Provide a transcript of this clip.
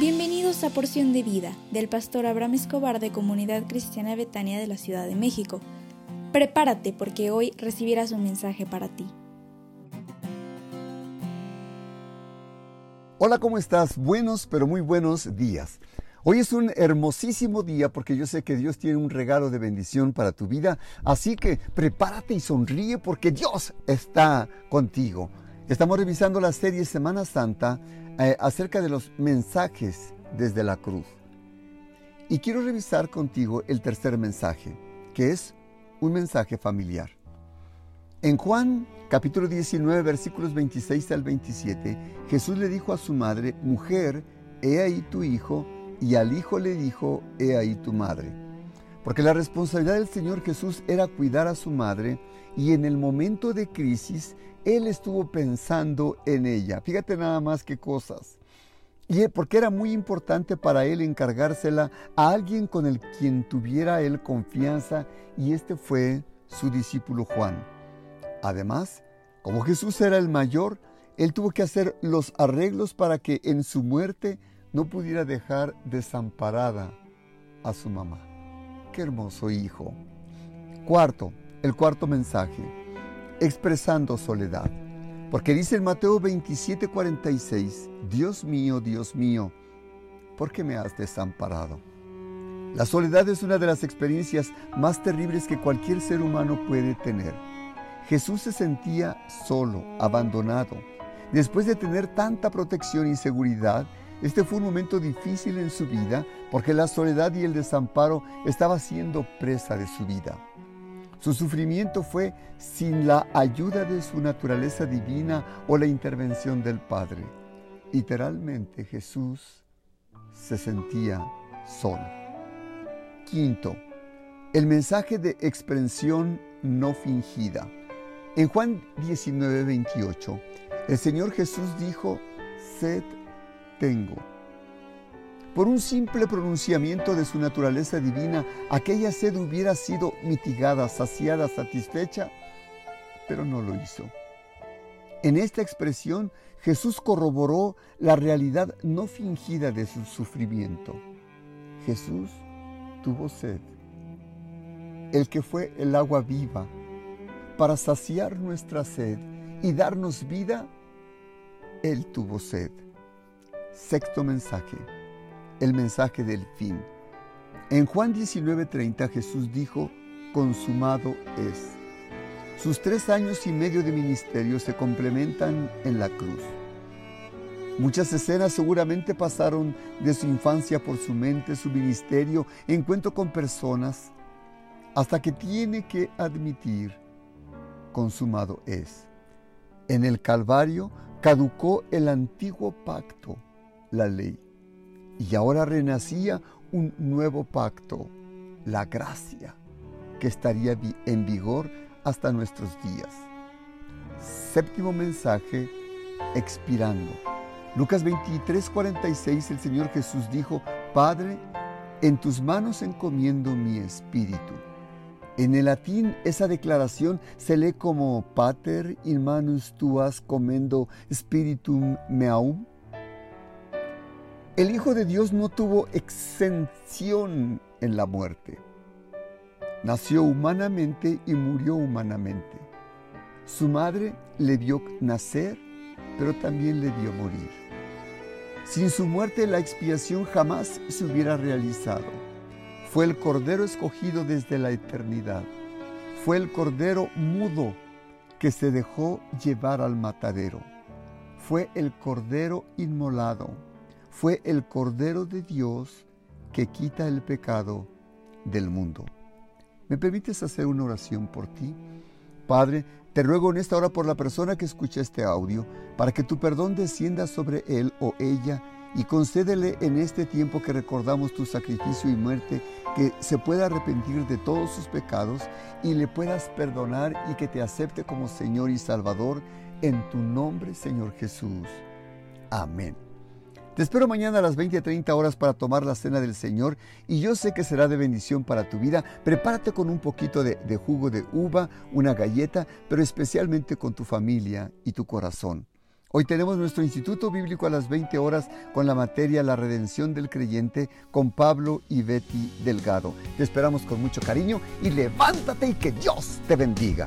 Bienvenidos a Porción de Vida del pastor Abraham Escobar de Comunidad Cristiana Betania de la Ciudad de México. Prepárate porque hoy recibirás un mensaje para ti. Hola, ¿cómo estás? Buenos, pero muy buenos días. Hoy es un hermosísimo día porque yo sé que Dios tiene un regalo de bendición para tu vida, así que prepárate y sonríe porque Dios está contigo. Estamos revisando la serie Semana Santa eh, acerca de los mensajes desde la cruz. Y quiero revisar contigo el tercer mensaje, que es un mensaje familiar. En Juan capítulo 19 versículos 26 al 27, Jesús le dijo a su madre, mujer, he ahí tu hijo, y al hijo le dijo, he ahí tu madre. Porque la responsabilidad del Señor Jesús era cuidar a su madre y en el momento de crisis él estuvo pensando en ella. Fíjate nada más qué cosas. Y porque era muy importante para él encargársela a alguien con el quien tuviera él confianza y este fue su discípulo Juan. Además, como Jesús era el mayor, él tuvo que hacer los arreglos para que en su muerte no pudiera dejar desamparada a su mamá. Qué hermoso hijo. Cuarto, el cuarto mensaje, expresando soledad. Porque dice en Mateo 27:46, Dios mío, Dios mío, ¿por qué me has desamparado? La soledad es una de las experiencias más terribles que cualquier ser humano puede tener. Jesús se sentía solo, abandonado. Después de tener tanta protección y seguridad, este fue un momento difícil en su vida porque la soledad y el desamparo estaba siendo presa de su vida. Su sufrimiento fue sin la ayuda de su naturaleza divina o la intervención del Padre. Literalmente Jesús se sentía solo. Quinto, el mensaje de expresión no fingida. En Juan 19, 28, el Señor Jesús dijo, sed tengo. Por un simple pronunciamiento de su naturaleza divina, aquella sed hubiera sido mitigada, saciada, satisfecha, pero no lo hizo. En esta expresión, Jesús corroboró la realidad no fingida de su sufrimiento. Jesús tuvo sed, el que fue el agua viva, para saciar nuestra sed y darnos vida, Él tuvo sed. Sexto mensaje el mensaje del fin. En Juan 19:30 Jesús dijo, consumado es. Sus tres años y medio de ministerio se complementan en la cruz. Muchas escenas seguramente pasaron de su infancia por su mente, su ministerio, encuentro con personas, hasta que tiene que admitir, consumado es. En el Calvario caducó el antiguo pacto, la ley y ahora renacía un nuevo pacto, la gracia, que estaría en vigor hasta nuestros días. Séptimo mensaje, expirando. Lucas 23, 46, el Señor Jesús dijo, Padre, en tus manos encomiendo mi espíritu. En el latín esa declaración se lee como Pater in manus tuas comendo spiritum meum, el Hijo de Dios no tuvo exención en la muerte. Nació humanamente y murió humanamente. Su madre le vio nacer, pero también le vio morir. Sin su muerte la expiación jamás se hubiera realizado. Fue el Cordero escogido desde la eternidad. Fue el Cordero mudo que se dejó llevar al matadero. Fue el Cordero inmolado fue el Cordero de Dios que quita el pecado del mundo. ¿Me permites hacer una oración por ti? Padre, te ruego en esta hora por la persona que escucha este audio, para que tu perdón descienda sobre él o ella y concédele en este tiempo que recordamos tu sacrificio y muerte, que se pueda arrepentir de todos sus pecados y le puedas perdonar y que te acepte como Señor y Salvador en tu nombre, Señor Jesús. Amén. Te espero mañana a las 20.30 horas para tomar la cena del Señor y yo sé que será de bendición para tu vida. Prepárate con un poquito de, de jugo de uva, una galleta, pero especialmente con tu familia y tu corazón. Hoy tenemos nuestro Instituto Bíblico a las 20 horas con la materia La Redención del Creyente con Pablo y Betty Delgado. Te esperamos con mucho cariño y levántate y que Dios te bendiga.